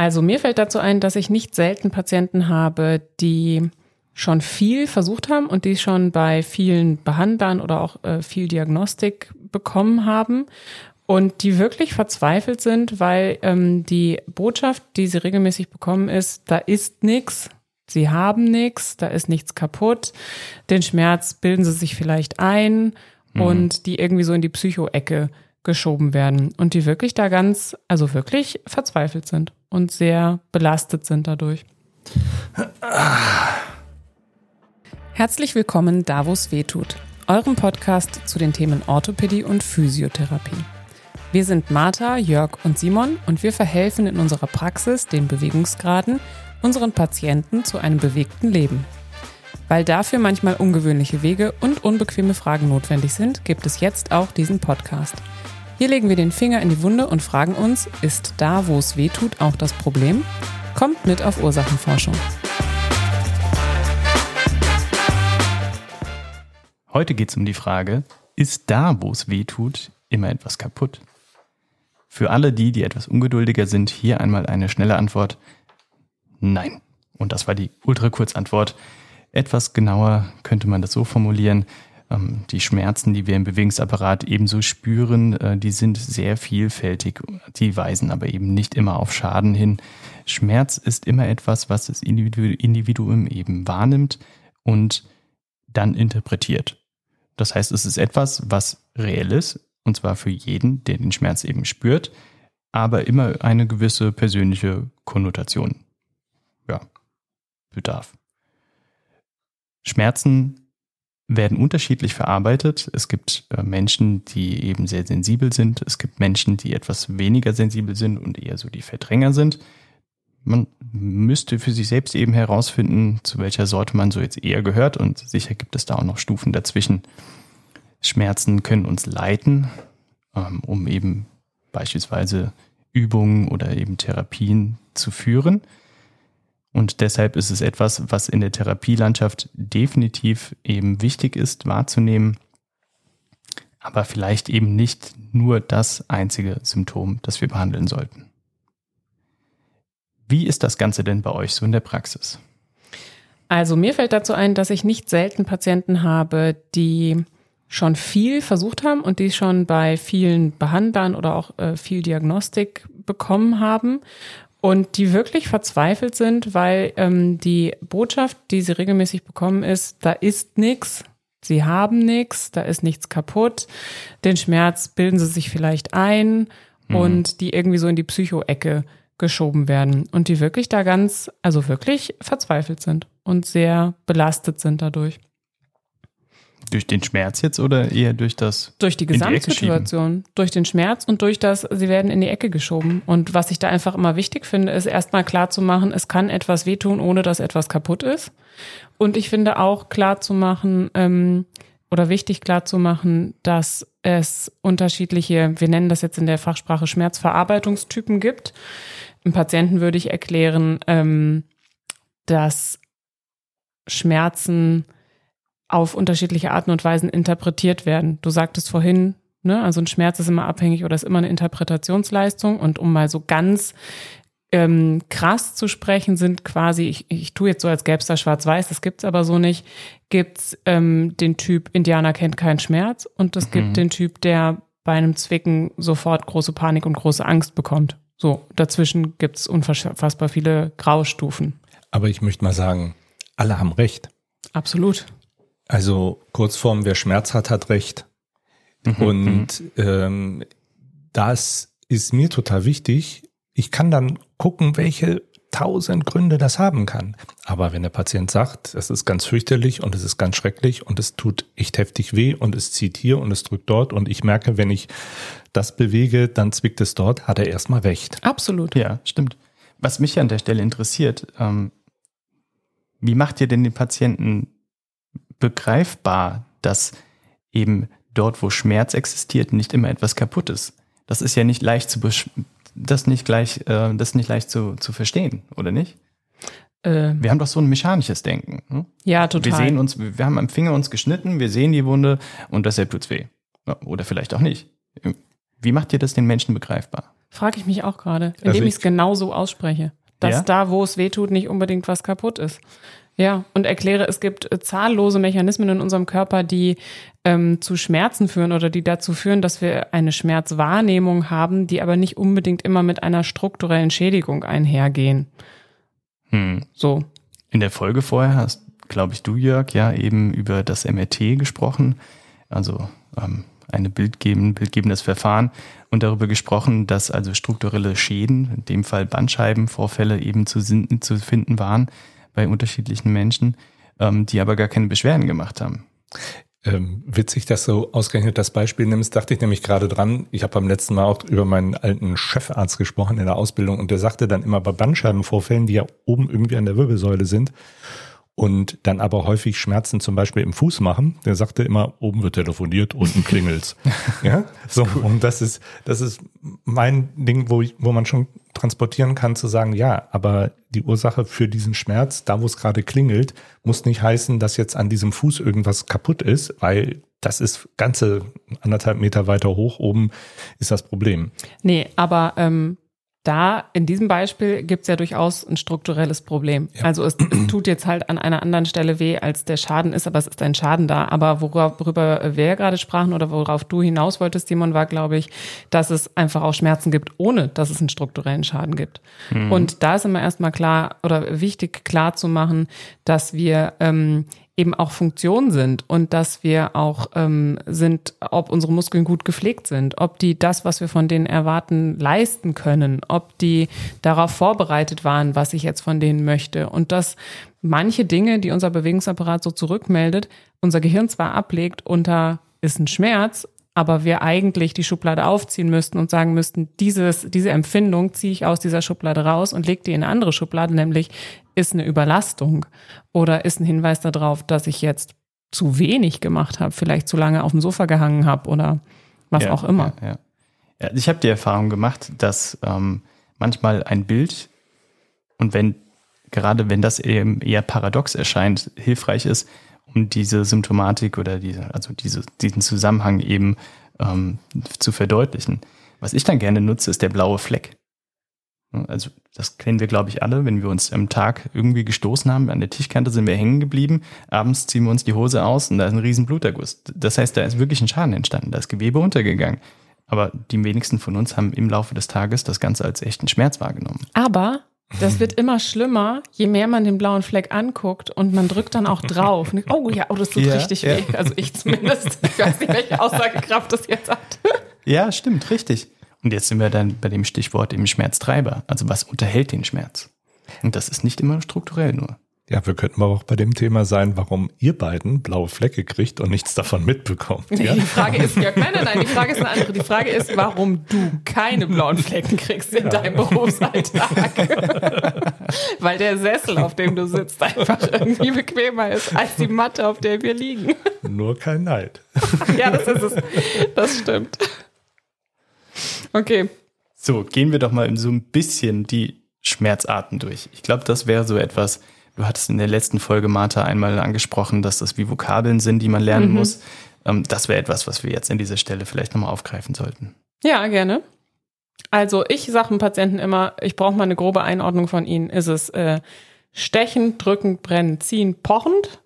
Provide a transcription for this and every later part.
Also mir fällt dazu ein, dass ich nicht selten Patienten habe, die schon viel versucht haben und die schon bei vielen Behandlern oder auch äh, viel Diagnostik bekommen haben und die wirklich verzweifelt sind, weil ähm, die Botschaft, die sie regelmäßig bekommen, ist, da ist nichts, sie haben nichts, da ist nichts kaputt, den Schmerz bilden sie sich vielleicht ein mhm. und die irgendwie so in die Psycho-Ecke geschoben werden und die wirklich da ganz, also wirklich verzweifelt sind und sehr belastet sind dadurch. Herzlich willkommen da, wo es weh tut, eurem Podcast zu den Themen Orthopädie und Physiotherapie. Wir sind Martha, Jörg und Simon und wir verhelfen in unserer Praxis den Bewegungsgraden unseren Patienten zu einem bewegten Leben. Weil dafür manchmal ungewöhnliche Wege und unbequeme Fragen notwendig sind, gibt es jetzt auch diesen Podcast. Hier legen wir den Finger in die Wunde und fragen uns, ist da, wo es weh tut, auch das Problem? Kommt mit auf Ursachenforschung. Heute geht es um die Frage, ist da, wo es weh tut, immer etwas kaputt? Für alle die, die etwas ungeduldiger sind, hier einmal eine schnelle Antwort. Nein. Und das war die Ultrakurzantwort. Etwas genauer könnte man das so formulieren. Ähm, die Schmerzen, die wir im Bewegungsapparat ebenso spüren, äh, die sind sehr vielfältig. Die weisen aber eben nicht immer auf Schaden hin. Schmerz ist immer etwas, was das Individuum eben wahrnimmt und dann interpretiert. Das heißt, es ist etwas, was reell ist, und zwar für jeden, der den Schmerz eben spürt, aber immer eine gewisse persönliche Konnotation ja, bedarf. Schmerzen werden unterschiedlich verarbeitet. Es gibt äh, Menschen, die eben sehr sensibel sind. Es gibt Menschen, die etwas weniger sensibel sind und eher so die Verdränger sind. Man müsste für sich selbst eben herausfinden, zu welcher Sorte man so jetzt eher gehört und sicher gibt es da auch noch Stufen dazwischen. Schmerzen können uns leiten, ähm, um eben beispielsweise Übungen oder eben Therapien zu führen. Und deshalb ist es etwas, was in der Therapielandschaft definitiv eben wichtig ist wahrzunehmen, aber vielleicht eben nicht nur das einzige Symptom, das wir behandeln sollten. Wie ist das Ganze denn bei euch so in der Praxis? Also mir fällt dazu ein, dass ich nicht selten Patienten habe, die schon viel versucht haben und die schon bei vielen Behandlern oder auch äh, viel Diagnostik bekommen haben und die wirklich verzweifelt sind, weil ähm, die Botschaft, die sie regelmäßig bekommen, ist, da ist nichts, sie haben nichts, da ist nichts kaputt, den Schmerz bilden sie sich vielleicht ein mhm. und die irgendwie so in die Psycho-Ecke geschoben werden und die wirklich da ganz, also wirklich verzweifelt sind und sehr belastet sind dadurch. Durch den Schmerz jetzt oder eher durch das? Durch die Gesamtsituation. Die durch den Schmerz und durch das, sie werden in die Ecke geschoben. Und was ich da einfach immer wichtig finde, ist erstmal klar zu machen, es kann etwas wehtun, ohne dass etwas kaputt ist. Und ich finde auch klar zu machen, ähm, oder wichtig klar zu machen, dass es unterschiedliche, wir nennen das jetzt in der Fachsprache Schmerzverarbeitungstypen gibt. Im Patienten würde ich erklären, ähm, dass Schmerzen auf unterschiedliche Arten und Weisen interpretiert werden. Du sagtest vorhin, ne, also ein Schmerz ist immer abhängig oder ist immer eine Interpretationsleistung. Und um mal so ganz ähm, krass zu sprechen, sind quasi, ich, ich tue jetzt so, als gäbe es da schwarz-weiß, das gibt's aber so nicht, gibt's ähm, den Typ, Indianer kennt keinen Schmerz und es mhm. gibt den Typ, der bei einem Zwicken sofort große Panik und große Angst bekommt. So, dazwischen gibt's unfassbar viele Graustufen. Aber ich möchte mal sagen, alle haben recht. Absolut. Also Kurzform, wer Schmerz hat, hat Recht. Mhm, und mhm. ähm, das ist mir total wichtig. Ich kann dann gucken, welche tausend Gründe das haben kann. Aber wenn der Patient sagt, es ist ganz fürchterlich und es ist ganz schrecklich und es tut echt heftig weh und es zieht hier und es drückt dort und ich merke, wenn ich das bewege, dann zwickt es dort, hat er erstmal recht. Absolut. Ja, stimmt. Was mich an der Stelle interessiert, ähm, wie macht ihr denn den Patienten begreifbar, dass eben dort, wo Schmerz existiert, nicht immer etwas kaputt ist. Das ist ja nicht leicht zu das nicht gleich, äh, das nicht leicht zu, zu verstehen, oder nicht? Äh, wir haben doch so ein mechanisches Denken. Hm? Ja, total. Wir sehen uns, wir haben am Finger uns geschnitten, wir sehen die Wunde und deshalb tut's weh. Oder vielleicht auch nicht. Wie macht ihr das den Menschen begreifbar? Frage ich mich auch gerade, indem Also ich es genau so ausspreche. Dass Ja? da, wo es weh tut, nicht unbedingt was kaputt ist. Ja, und erkläre, es gibt äh, zahllose Mechanismen in unserem Körper, die ähm, zu Schmerzen führen oder die dazu führen, dass wir eine Schmerzwahrnehmung haben, die aber nicht unbedingt immer mit einer strukturellen Schädigung einhergehen. Hm. So. In der Folge vorher hast, glaube ich, du, Jörg, ja eben über das MRT gesprochen, also ähm, eine bildgeben, bildgebendes Verfahren und darüber gesprochen, dass also strukturelle Schäden, in dem Fall Bandscheibenvorfälle eben zu, zu finden waren bei unterschiedlichen Menschen, ähm, die aber gar keine Beschwerden gemacht haben. Ähm, witzig, dass du ausgerechnet das Beispiel nimmst, dachte ich nämlich gerade dran. Ich habe beim letzten Mal auch über meinen alten Chefarzt gesprochen in der Ausbildung und der sagte dann immer bei Bandscheibenvorfällen, die ja oben irgendwie an der Wirbelsäule sind und dann aber häufig Schmerzen zum Beispiel im Fuß machen, der sagte immer, oben wird telefoniert, unten klingelt's. ja, so und das ist das ist mein Ding, wo ich, wo man schon transportieren kann zu sagen, ja, aber die Ursache für diesen Schmerz, da wo es gerade klingelt, muss nicht heißen, dass jetzt an diesem Fuß irgendwas kaputt ist, weil das ist ganze anderthalb Meter weiter hoch oben ist das Problem. Nee, aber ähm, da in diesem Beispiel gibt's ja durchaus ein strukturelles Problem. Ja. Also es, es tut jetzt halt an einer anderen Stelle weh, als der Schaden ist, aber es ist ein Schaden da. Aber worüber wir gerade sprachen oder worauf du hinaus wolltest, Simon, war, glaube ich, dass es einfach auch Schmerzen gibt, ohne dass es einen strukturellen Schaden gibt. Und da ist immer erstmal klar oder wichtig klar zu machen, dass wir ähm, eben auch Funktion sind und dass wir auch ähm, sind, ob unsere Muskeln gut gepflegt sind, ob die das, was wir von denen erwarten, leisten können, ob die darauf vorbereitet waren, was ich jetzt von denen möchte. Und dass manche Dinge, die unser Bewegungsapparat so zurückmeldet, unser Gehirn zwar ablegt unter ist ein Schmerz, aber wir eigentlich die Schublade aufziehen müssten und sagen müssten, dieses, diese Empfindung ziehe ich aus dieser Schublade raus und lege die in eine andere Schublade, nämlich ist eine Überlastung oder ist ein Hinweis darauf, dass ich jetzt zu wenig gemacht habe, vielleicht zu lange auf dem Sofa gehangen habe oder was Ja, auch immer. Ja, ja. Ja, ich habe die Erfahrung gemacht, dass ähm, manchmal ein Bild und wenn gerade wenn das eben eher paradox erscheint, hilfreich ist, um diese Symptomatik oder diese, also diese, diesen Zusammenhang eben ähm, zu verdeutlichen. Was ich dann gerne nutze, ist der blaue Fleck. Also das kennen wir, glaube ich, alle. Wenn wir uns am Tag irgendwie gestoßen haben, an der Tischkante sind wir hängen geblieben. Abends ziehen wir uns die Hose aus und da ist ein riesen Bluterguss. Das heißt, da ist wirklich ein Schaden entstanden. Da ist Gewebe untergegangen. Aber die wenigsten von uns haben im Laufe des Tages das Ganze als echten Schmerz wahrgenommen. Aber das wird immer schlimmer, je mehr man den blauen Fleck anguckt und man drückt dann auch drauf. Oh ja, oh, das tut Ja, richtig ja. weh. Also ich zumindest. Ich weiß nicht, welche Aussagekraft das jetzt hat. Ja, stimmt, richtig. Und jetzt sind wir dann bei dem Stichwort im Schmerztreiber. Also was unterhält den Schmerz? Und das ist nicht immer strukturell nur. Ja, wir könnten aber auch bei dem Thema sein, warum ihr beiden blaue Flecke kriegt und nichts davon mitbekommt. Ja? Die Frage ist, Jörg, nein, nein, nein, die Frage ist eine andere. Die Frage ist, warum du keine blauen Flecken kriegst in deinem Berufsalltag. Weil der Sessel, auf dem du sitzt, einfach irgendwie bequemer ist als die Matte, auf der wir liegen. Nur kein Neid. Ja, das ist es. Das stimmt. Okay. So, gehen wir doch mal so ein bisschen die Schmerzarten durch. Ich glaube, das wäre so etwas, du hattest in der letzten Folge, Martha, einmal angesprochen, dass das wie Vokabeln sind, die man lernen muss. Ähm, das wäre etwas, was wir jetzt an dieser Stelle vielleicht nochmal aufgreifen sollten. Ja, gerne. Also ich sage dem Patienten immer, ich brauche mal eine grobe Einordnung von Ihnen. Ist es äh, stechen, drücken, brennen, ziehen, pochend?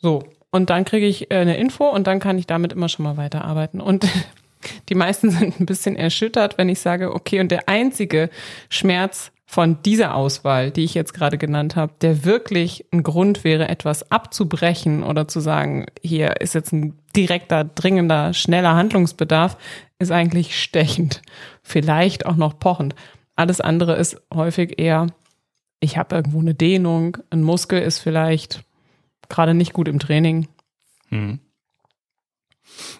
So. Und dann kriege ich äh, eine Info und dann kann ich damit immer schon mal weiterarbeiten. Und die meisten sind ein bisschen erschüttert, wenn ich sage, okay, und der einzige Schmerz von dieser Auswahl, die ich jetzt gerade genannt habe, der wirklich ein Grund wäre, etwas abzubrechen oder zu sagen, hier ist jetzt ein direkter, dringender, schneller Handlungsbedarf, ist eigentlich stechend. Vielleicht auch noch pochend. Alles andere ist häufig eher, ich habe irgendwo eine Dehnung, ein Muskel ist vielleicht gerade nicht gut im Training. Hm.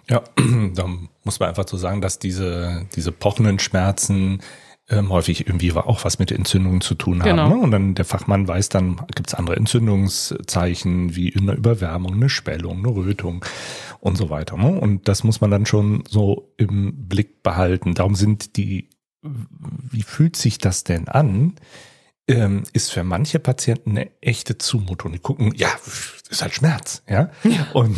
Ja, da muss man einfach so sagen, dass diese, diese pochenden Schmerzen ähm, häufig irgendwie auch was mit Entzündungen zu tun haben. Genau. Ne? Und dann der Fachmann weiß, dann gibt es andere Entzündungszeichen wie eine Überwärmung, eine Schwellung, eine Rötung und so weiter. Ne? Und das muss man dann schon so im Blick behalten. Darum sind die, wie fühlt sich das denn an? ähm, ist für manche Patienten eine echte Zumutung. Die gucken, ja, ist halt Schmerz, ja. Ja. Und,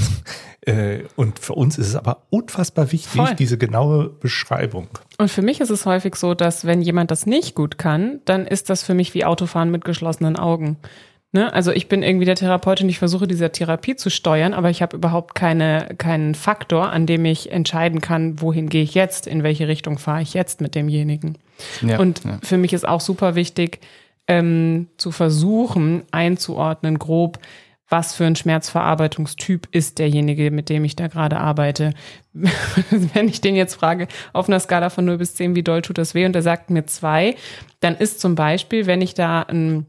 und für uns ist es aber unfassbar wichtig, Voll. diese genaue Beschreibung. Und für mich ist es häufig so, dass wenn jemand das nicht gut kann, dann ist das für mich wie Autofahren mit geschlossenen Augen. Ne? Also ich bin irgendwie der Therapeutin, ich versuche diese Therapie zu steuern, aber ich habe überhaupt keine, keinen Faktor, an dem ich entscheiden kann, wohin gehe ich jetzt, in welche Richtung fahre ich jetzt mit demjenigen. Ja, Und ja. für mich ist auch super wichtig, ähm, zu versuchen, einzuordnen, grob, was für ein Schmerzverarbeitungstyp ist derjenige, mit dem ich da gerade arbeite. Wenn ich den jetzt frage, auf einer Skala von 0 bis 10, wie doll tut das weh, und er sagt mir zwei, dann ist zum Beispiel, wenn ich da einen,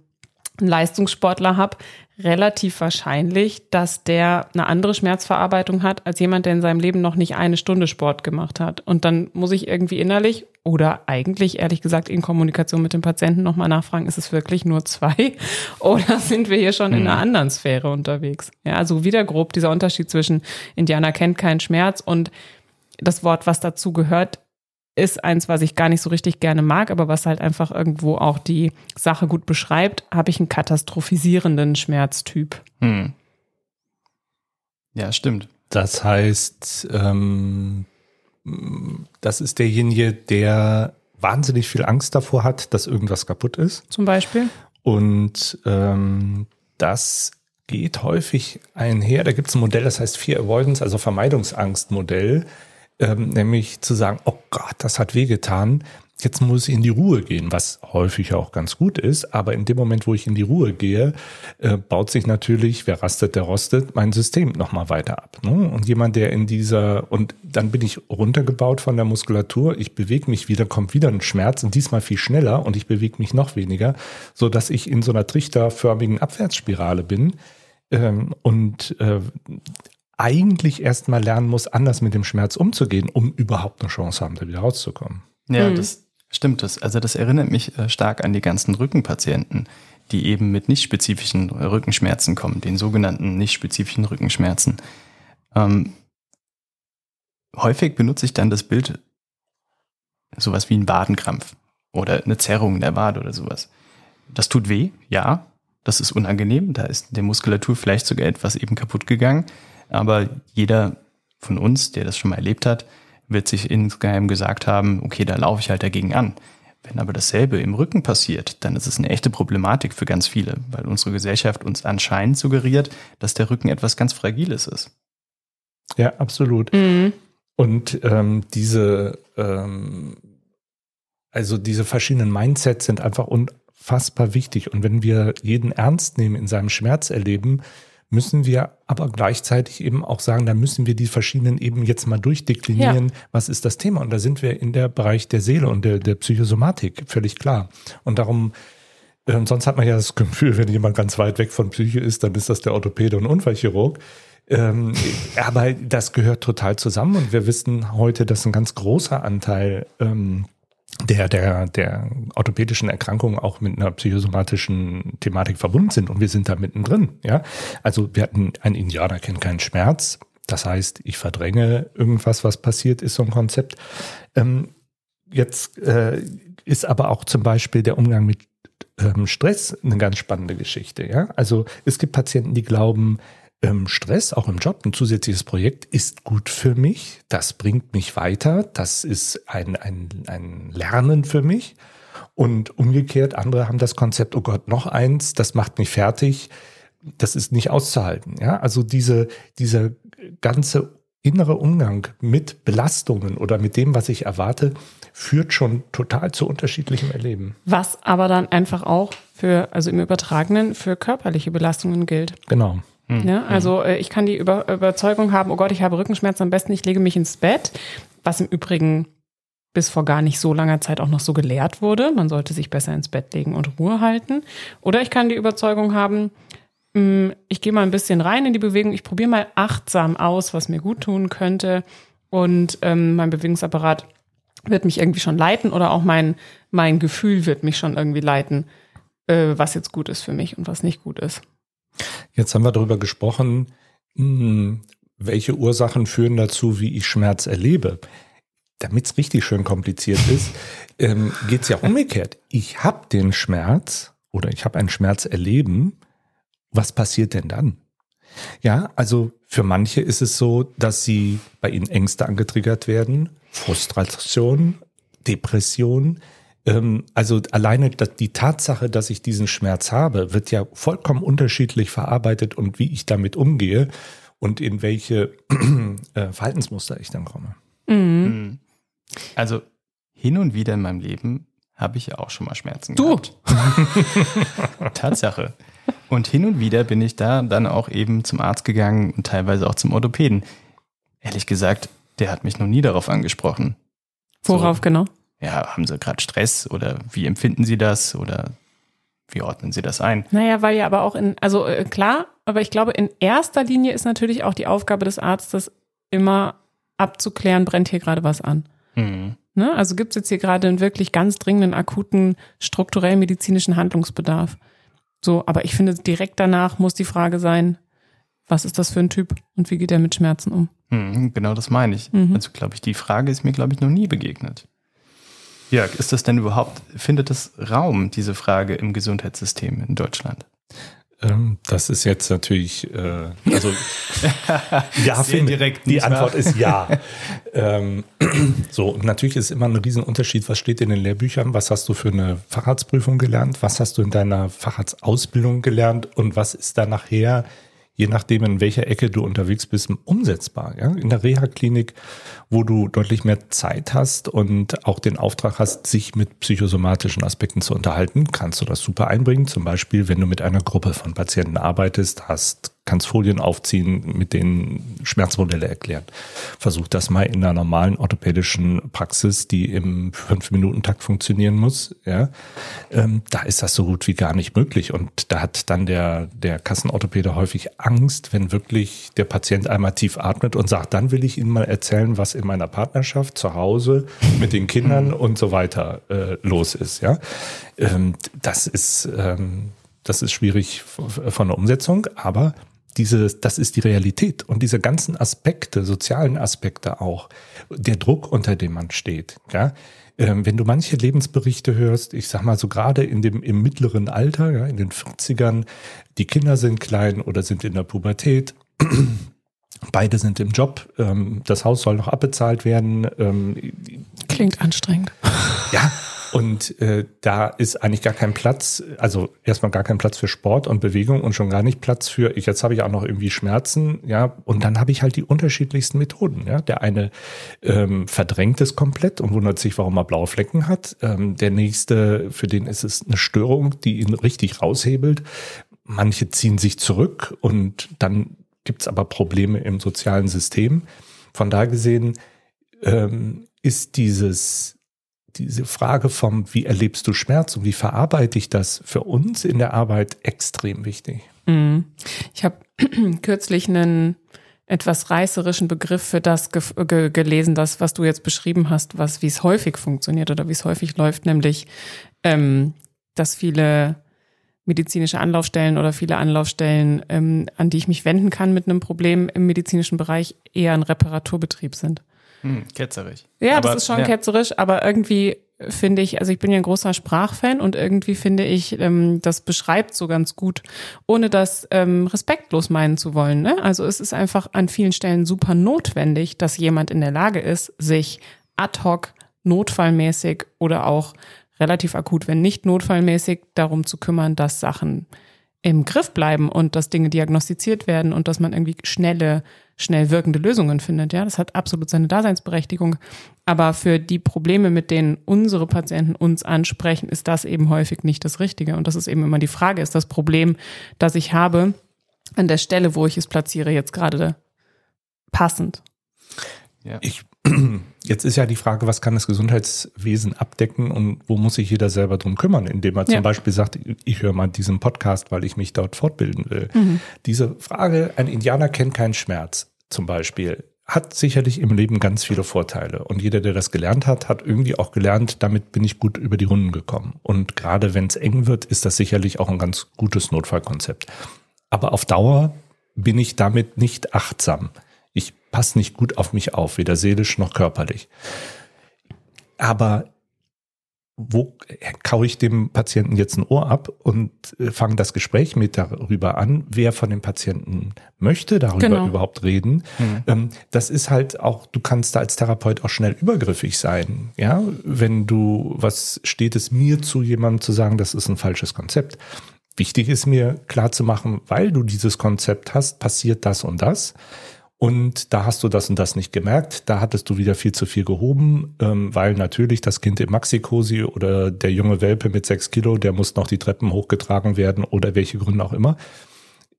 einen Leistungssportler habe, relativ wahrscheinlich, dass der eine andere Schmerzverarbeitung hat als jemand, der in seinem Leben noch nicht eine Stunde Sport gemacht hat. Und dann muss ich irgendwie innerlich oder eigentlich ehrlich gesagt in Kommunikation mit dem Patienten nochmal nachfragen, ist es wirklich nur zwei oder sind wir hier schon in einer anderen Sphäre unterwegs? Ja, also wieder grob dieser Unterschied zwischen Indianer kennt keinen Schmerz und das Wort, was dazu gehört, ist eins, was ich gar nicht so richtig gerne mag, aber was halt einfach irgendwo auch die Sache gut beschreibt, habe ich einen katastrophisierenden Schmerztyp. Hm. Ja, stimmt. Das heißt, ähm, das ist derjenige, der wahnsinnig viel Angst davor hat, dass irgendwas kaputt ist. Zum Beispiel. Und ähm, das geht häufig einher. Da gibt es ein Modell, das heißt Fear Avoidance, also Vermeidungsangstmodell, ähm, nämlich zu sagen, oh Gott, das hat wehgetan. Jetzt muss ich in die Ruhe gehen, was häufig auch ganz gut ist. Aber in dem Moment, wo ich in die Ruhe gehe, äh, baut sich natürlich, wer rastet, der rostet, mein System nochmal weiter ab. Ne? Und jemand, der in dieser, und dann bin ich runtergebaut von der Muskulatur, ich bewege mich wieder, kommt wieder ein Schmerz und diesmal viel schneller und ich bewege mich noch weniger, so dass ich in so einer trichterförmigen Abwärtsspirale bin. Ähm, und äh, eigentlich erstmal lernen muss, anders mit dem Schmerz umzugehen, um überhaupt eine Chance haben, da wieder rauszukommen. Ja, das stimmt. Das, also das erinnert mich äh, stark an die ganzen Rückenpatienten, die eben mit nicht spezifischen Rückenschmerzen kommen, den sogenannten nicht spezifischen Rückenschmerzen. Ähm, häufig benutze ich dann das Bild sowas wie ein Wadenkrampf oder eine Zerrung in der Wade oder sowas. Das tut weh, ja. Das ist unangenehm. Da ist der Muskulatur vielleicht sogar etwas eben kaputt gegangen. Aber jeder von uns, der das schon mal erlebt hat, wird sich insgeheim gesagt haben, okay, da laufe ich halt dagegen an. Wenn aber dasselbe im Rücken passiert, dann ist es eine echte Problematik für ganz viele, weil unsere Gesellschaft uns anscheinend suggeriert, dass der Rücken etwas ganz Fragiles ist. Ja, absolut. Mhm. Und ähm, diese, ähm, also diese verschiedenen Mindsets sind einfach unfassbar wichtig. Und wenn wir jeden ernst nehmen in seinem Schmerzerleben, müssen wir aber gleichzeitig eben auch sagen, da müssen wir die verschiedenen eben jetzt mal durchdeklinieren, was ist das Thema. Und da sind wir in der Bereich der Seele und der, der Psychosomatik, völlig klar. Und darum, ähm, sonst hat man ja das Gefühl, wenn jemand ganz weit weg von Psyche ist, dann ist das der Orthopäde und Unfallchirurg. Ähm, aber das gehört total zusammen und wir wissen heute, dass ein ganz großer Anteil ähm, der, der, der orthopädischen Erkrankungen auch mit einer psychosomatischen Thematik verbunden sind und wir sind da mittendrin. Ja, also wir hatten ein Indianer kennt keinen Schmerz. Das heißt, ich verdränge irgendwas, was passiert ist, so ein Konzept. Ähm, jetzt äh, ist aber auch zum Beispiel der Umgang mit ähm, Stress eine ganz spannende Geschichte. Ja, also es gibt Patienten, die glauben, Stress, auch im Job, ein zusätzliches Projekt ist gut für mich. Das bringt mich weiter. Das ist ein, ein, ein Lernen für mich. Und umgekehrt, andere haben das Konzept, oh Gott, noch eins, das macht mich fertig. Das ist nicht auszuhalten. Ja, also diese, dieser ganze innere Umgang mit Belastungen oder mit dem, was ich erwarte, führt schon total zu unterschiedlichem Erleben. Was aber dann einfach auch für, also im Übertragenen, für körperliche Belastungen gilt. Genau. Ja, also äh, ich kann die Über Überzeugung haben, oh Gott, ich habe Rückenschmerzen, am besten ich lege mich ins Bett, was im Übrigen bis vor gar nicht so langer Zeit auch noch so gelehrt wurde. Man sollte sich besser ins Bett legen und Ruhe halten. Oder ich kann die Überzeugung haben, mh, ich gehe mal ein bisschen rein in die Bewegung, ich probiere mal achtsam aus, was mir gut tun könnte und ähm, mein Bewegungsapparat wird mich irgendwie schon leiten oder auch mein, mein Gefühl wird mich schon irgendwie leiten, äh, was jetzt gut ist für mich und was nicht gut ist. Jetzt haben wir darüber gesprochen, hm, welche Ursachen führen dazu, wie ich Schmerz erlebe. Damit es richtig schön kompliziert ist, ähm, geht es ja umgekehrt. Ich habe den Schmerz oder ich habe einen Schmerz erleben, was passiert denn dann? Ja, also für manche ist es so, dass sie bei ihnen Ängste angetriggert werden, Frustration, Depression. Ähm, also alleine die Tatsache, dass ich diesen Schmerz habe, wird ja vollkommen unterschiedlich verarbeitet und wie ich damit umgehe und in welche äh, Verhaltensmuster ich dann komme. Mhm. Also hin und wieder in meinem Leben habe ich ja auch schon mal Schmerzen du. gehabt. Tatsache. Und hin und wieder bin ich da dann auch eben zum Arzt gegangen und teilweise auch zum Orthopäden. Ehrlich gesagt, der hat mich noch nie darauf angesprochen. Worauf so, genau? Ja, haben Sie gerade Stress oder wie empfinden Sie das oder wie ordnen Sie das ein? Naja, weil ja aber auch in, also äh, klar, aber ich glaube, in erster Linie ist natürlich auch die Aufgabe des Arztes immer abzuklären, brennt hier gerade was an. Mhm. Ne? Also gibt es jetzt hier gerade einen wirklich ganz dringenden, akuten, strukturell medizinischen Handlungsbedarf. So, aber ich finde, direkt danach muss die Frage sein, was ist das für ein Typ und wie geht er mit Schmerzen um? Mhm, genau das meine ich. Mhm. Also glaube ich, die Frage ist mir, glaube ich, noch nie begegnet. Jörg, ist das denn überhaupt, findet das Raum, diese Frage im Gesundheitssystem in Deutschland? Ähm, das ist jetzt natürlich, äh, also ja, Sehr direkt. Die Antwort ist ja. ähm, so, und natürlich ist immer ein Riesenunterschied, was steht in den Lehrbüchern, was hast du für eine Facharztprüfung gelernt, was hast du in deiner Facharztausbildung gelernt und was ist da nachher je nachdem, in welcher Ecke du unterwegs bist, umsetzbar. Ja? In der Reha-Klinik, wo du deutlich mehr Zeit hast und auch den Auftrag hast, sich mit psychosomatischen Aspekten zu unterhalten, kannst du das super einbringen. Zum Beispiel, wenn du mit einer Gruppe von Patienten arbeitest, hast kannst Folien aufziehen, mit denen Schmerzmodelle erklären. Versuch das mal in einer normalen orthopädischen Praxis, die im Fünf-Minuten-Takt funktionieren muss. Ja, ähm, da ist das so gut wie gar nicht möglich. Und da hat dann der, der Kassenorthopäde häufig Angst, wenn wirklich der Patient einmal tief atmet und sagt, dann will ich Ihnen mal erzählen, was in meiner Partnerschaft, zu Hause, mit den Kindern und so weiter äh, los ist. Ja, ähm, das ist, ähm, das ist schwierig von der Umsetzung, aber diese, das ist die Realität und diese ganzen Aspekte, sozialen Aspekte auch, der Druck, unter dem man steht, ja. Ähm, wenn du manche Lebensberichte hörst, ich sag mal so gerade in dem, im mittleren Alter, ja, in den 40ern, die Kinder sind klein oder sind in der Pubertät, Beide sind im Job. Ähm, das Haus soll noch abbezahlt werden. Ähm, Klingt anstrengend. Ja, und äh, da ist eigentlich gar kein Platz, also erstmal gar kein Platz für Sport und Bewegung und schon gar nicht Platz für, ich, jetzt habe ich auch noch irgendwie Schmerzen, ja, und dann habe ich halt die unterschiedlichsten Methoden. Ja. Der eine ähm, verdrängt es komplett und wundert sich, warum er blaue Flecken hat. Ähm, der nächste, für den ist es eine Störung, die ihn richtig raushebelt. Manche ziehen sich zurück und dann gibt's aber Probleme im sozialen System. Von da gesehen ähm, ist dieses diese Frage vom, wie erlebst du Schmerz und wie verarbeite ich das für uns in der Arbeit extrem wichtig. Mhm. Ich habe kürzlich einen etwas reißerischen Begriff für das ge ge gelesen, das, was du jetzt beschrieben hast, was wie es häufig funktioniert oder wie es häufig läuft, nämlich, ähm, dass viele medizinische Anlaufstellen oder viele Anlaufstellen, ähm, an die ich mich wenden kann mit einem Problem im medizinischen Bereich, eher ein Reparaturbetrieb sind. Hm, ketzerisch. Ja, aber, das ist schon ja. ketzerisch, aber irgendwie finde ich, also ich bin ja ein großer Sprachfan und irgendwie finde ich, ähm, das beschreibt so ganz gut, ohne das ähm, respektlos meinen zu wollen. Ne? Also es ist einfach an vielen Stellen super notwendig, dass jemand in der Lage ist, sich ad hoc, notfallmäßig oder auch relativ akut, wenn nicht notfallmäßig, darum zu kümmern, dass Sachen im Griff bleiben und dass Dinge diagnostiziert werden und dass man irgendwie schnelle schnell wirkende Lösungen findet. Ja, das hat absolut seine Daseinsberechtigung. Aber für die Probleme, mit denen unsere Patienten uns ansprechen, ist das eben häufig nicht das Richtige. Und das ist eben immer die Frage, ist das Problem, das ich habe, an der Stelle, wo ich es platziere, jetzt gerade passend? Ja. Ich, jetzt ist ja die Frage, was kann das Gesundheitswesen abdecken und wo muss sich jeder selber drum kümmern, indem er zum ja. Beispiel sagt, ich höre mal diesen Podcast, weil ich mich dort fortbilden will. Mhm. Diese Frage, ein Indianer kennt keinen Schmerz zum Beispiel, hat sicherlich im Leben ganz viele Vorteile. Und jeder, der das gelernt hat, hat irgendwie auch gelernt, damit bin ich gut über die Runden gekommen. Und gerade wenn es eng wird, ist das sicherlich auch ein ganz gutes Notfallkonzept. Aber auf Dauer bin ich damit nicht achtsam. Ich passe nicht gut auf mich auf, weder seelisch noch körperlich. Aber wo kaue ich dem Patienten jetzt ein Ohr ab und äh, fange das Gespräch mit darüber an, wer von dem Patienten möchte darüber genau. überhaupt reden. Mhm. das ist halt auch, du kannst da als Therapeut auch schnell übergriffig sein. Ja, wenn du, was steht es mir zu, jemandem zu sagen, das ist ein falsches Konzept. Wichtig ist mir klar zu machen, weil du dieses Konzept hast, passiert das und das. Und da hast du das und das nicht gemerkt. Da hattest du wieder viel zu viel gehoben, ähm, weil natürlich das Kind im Maxikosi oder der junge Welpe mit sechs Kilo, der muss noch die Treppen hochgetragen werden oder welche Gründe auch immer.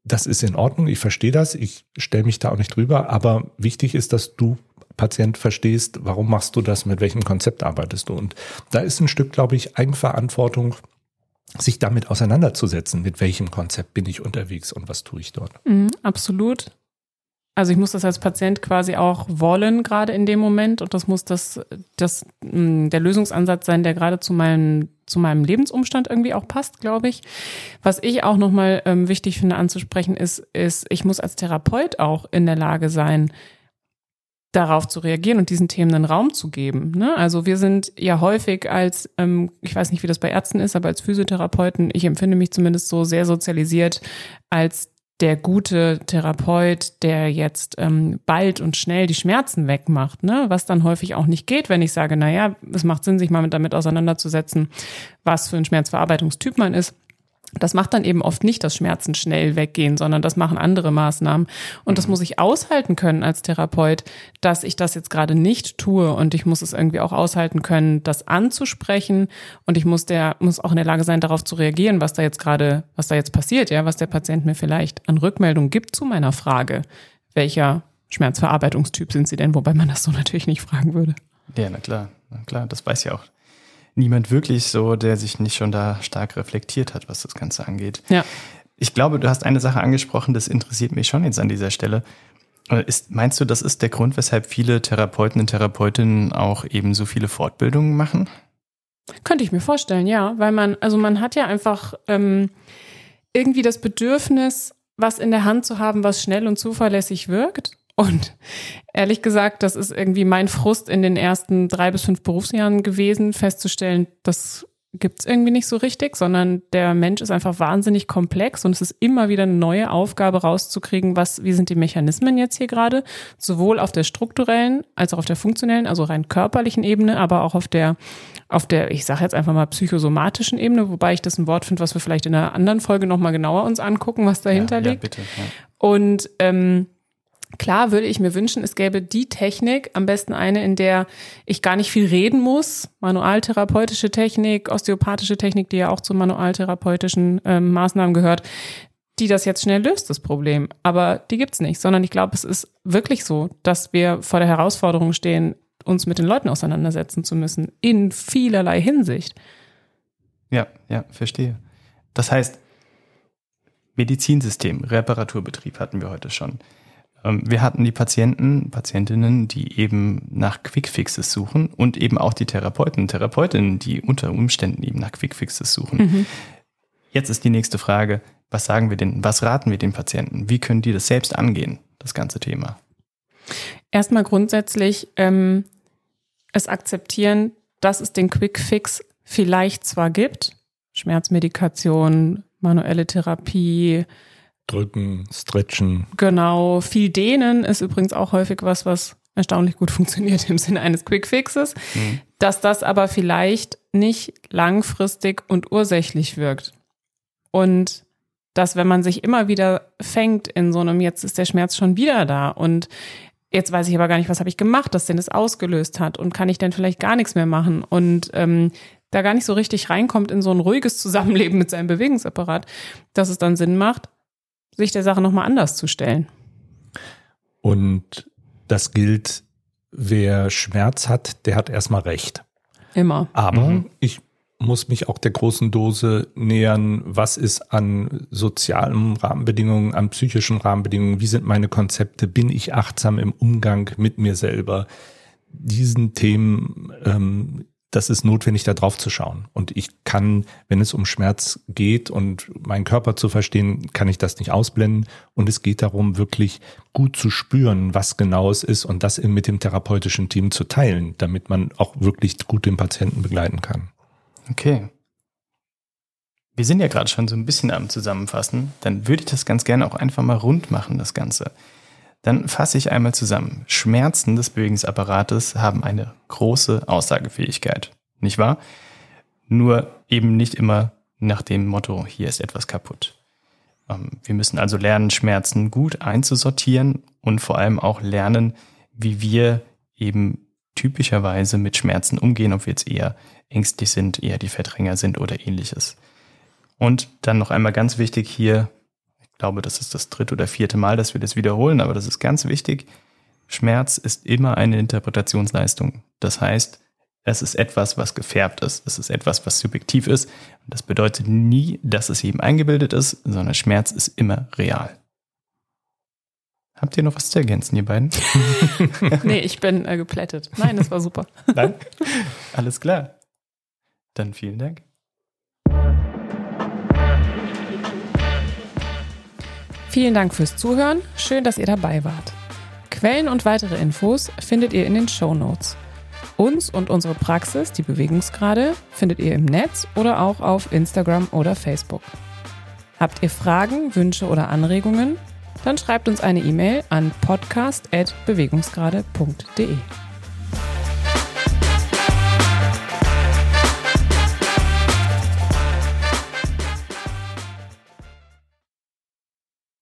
Das ist in Ordnung, ich verstehe das, ich stelle mich da auch nicht drüber, aber wichtig ist, dass du Patient verstehst, warum machst du das, mit welchem Konzept arbeitest du. Und da ist ein Stück, glaube ich, Eigenverantwortung, sich damit auseinanderzusetzen, mit welchem Konzept bin ich unterwegs und was tue ich dort. Mhm, absolut. Also ich muss das als Patient quasi auch wollen, gerade in dem Moment. Und das muss das, das mm, der Lösungsansatz sein, der gerade zu meinem, zu meinem Lebensumstand irgendwie auch passt, glaube ich. Was ich auch nochmal ähm, wichtig finde anzusprechen, ist, ist, ich muss als Therapeut auch in der Lage sein, darauf zu reagieren und diesen Themen einen Raum zu geben. Ne? Also wir sind ja häufig als, ähm, ich weiß nicht, wie das bei Ärzten ist, aber als Physiotherapeuten, ich empfinde mich zumindest so sehr sozialisiert als der gute Therapeut, der jetzt ähm, bald und schnell die Schmerzen wegmacht, ne? was dann häufig auch nicht geht, wenn ich sage, na ja, es macht Sinn, sich mal damit auseinanderzusetzen, was für ein Schmerzverarbeitungstyp man ist. Das macht dann eben oft nicht dass Schmerzen schnell weggehen, sondern das machen andere Maßnahmen. Und das mhm. muss ich aushalten können als Therapeut, dass ich das jetzt gerade nicht tue. Und ich muss es irgendwie auch aushalten können, das anzusprechen. Und ich muss der, muss auch in der Lage sein, darauf zu reagieren, was da jetzt gerade, was da jetzt passiert, ja, was der Patient mir vielleicht an Rückmeldung gibt zu meiner Frage. Welcher Schmerzverarbeitungstyp sind Sie denn? Wobei man das so natürlich nicht fragen würde. Ja, na klar, na klar, das weiß ja auch niemand wirklich so, der sich nicht schon da stark reflektiert hat, was das Ganze angeht. Ja. Ich glaube, du hast eine Sache angesprochen, das interessiert mich schon jetzt an dieser Stelle. Äh, ist, meinst du, das ist der Grund, weshalb viele Therapeuten und Therapeutinnen auch eben so viele Fortbildungen machen? Könnte ich mir vorstellen, ja, weil man, also man hat ja einfach ähm, irgendwie das Bedürfnis, was in der Hand zu haben, was schnell und zuverlässig wirkt. Und ehrlich gesagt, das ist irgendwie mein Frust in den ersten drei bis fünf Berufsjahren gewesen, festzustellen, das gibt's irgendwie nicht so richtig, sondern der Mensch ist einfach wahnsinnig komplex und es ist immer wieder eine neue Aufgabe rauszukriegen, was, wie sind die Mechanismen jetzt hier gerade, sowohl auf der strukturellen als auch auf der funktionellen, also rein körperlichen Ebene, aber auch auf der, auf der, ich sage jetzt einfach mal psychosomatischen Ebene, wobei ich das ein Wort finde, was wir vielleicht in einer anderen Folge nochmal genauer uns angucken, was dahinter ja, ja, liegt. Bitte, ja. Und ähm, Klar würde ich mir wünschen, es gäbe die Technik, am besten eine, in der ich gar nicht viel reden muss. Manualtherapeutische Technik, osteopathische Technik, die ja auch zu manualtherapeutischen ähm, Maßnahmen gehört, die das jetzt schnell löst, das Problem. Aber die gibt's nicht, sondern ich glaube, es ist wirklich so, dass wir vor der Herausforderung stehen, uns mit den Leuten auseinandersetzen zu müssen, in vielerlei Hinsicht. Ja, ja, verstehe. Das heißt, Medizinsystem, Reparaturbetrieb hatten wir heute schon. Ähm, wir hatten die Patienten, Patientinnen, die eben nach Quickfixes suchen und eben auch die Therapeuten, Therapeutinnen, die unter Umständen eben nach Quickfixes suchen. Mhm. Jetzt ist die nächste Frage, was sagen wir denn, was raten wir den Patienten? Wie können die das selbst angehen, das ganze Thema? Erstmal grundsätzlich ähm, es akzeptieren, dass es den Quickfix vielleicht zwar gibt, Schmerzmedikation, manuelle Therapie, Drücken, stretchen. Genau. Viel dehnen ist übrigens auch häufig was, was erstaunlich gut funktioniert im Sinne eines Quickfixes. Mhm. Dass das aber vielleicht nicht langfristig und ursächlich wirkt. Und dass wenn man sich immer wieder fängt in so einem, jetzt ist der Schmerz schon wieder da und jetzt weiß ich aber gar nicht, was habe ich gemacht, dass denn das ausgelöst hat und kann ich denn vielleicht gar nichts mehr machen und ähm, da gar nicht so richtig reinkommt in so ein ruhiges Zusammenleben mit seinem Bewegungsapparat, dass es dann Sinn macht, sich der Sache nochmal anders zu stellen. Und das gilt, wer Schmerz hat, der hat erstmal Recht. Immer. Aber mhm. ich muss mich auch der großen Dose nähern, was ist an sozialen Rahmenbedingungen, an psychischen Rahmenbedingungen, wie sind meine Konzepte, bin ich achtsam im Umgang mit mir selber. Diesen Themen ähm, das ist notwendig, da drauf zu schauen. Und ich kann, wenn es um Schmerz geht und meinen Körper zu verstehen, kann ich das nicht ausblenden. Und es geht darum, wirklich gut zu spüren, was genau es ist und das mit dem therapeutischen Team zu teilen, damit man auch wirklich gut den Patienten begleiten kann. Okay. Wir sind ja gerade schon so ein bisschen am Zusammenfassen. Dann würde ich das ganz gerne auch einfach mal rund machen, das Ganze. Dann fasse ich einmal zusammen. Schmerzen des Bewegungsapparates haben eine große Aussagefähigkeit. Nicht wahr? Nur eben nicht immer nach dem Motto, hier ist etwas kaputt. Ähm, wir müssen also lernen, Schmerzen gut einzusortieren und vor allem auch lernen, wie wir eben typischerweise mit Schmerzen umgehen, ob wir jetzt eher ängstlich sind, eher die Verdränger sind oder ähnliches. Und dann noch einmal ganz wichtig hier, glaube, das ist das dritte oder vierte Mal, dass wir das wiederholen, aber das ist ganz wichtig. Schmerz ist immer eine Interpretationsleistung. Das heißt, es ist etwas, was gefärbt ist. Es ist etwas, was subjektiv ist. Und das bedeutet nie, dass es eben eingebildet ist, sondern Schmerz ist immer real. Habt ihr noch was zu ergänzen, ihr beiden? nee, ich bin äh, geplättet. Nein, das war super. Nein? Alles klar. Dann vielen Dank. Vielen Dank fürs Zuhören. Schön, dass ihr dabei wart. Quellen und weitere Infos findet ihr in den Show Notes. Uns und unsere Praxis, die Bewegungsgrade, findet ihr im Netz oder auch auf Instagram oder Facebook. Habt ihr Fragen, Wünsche oder Anregungen? Dann schreibt uns eine E-Mail an podcast.bewegungsgrade.de.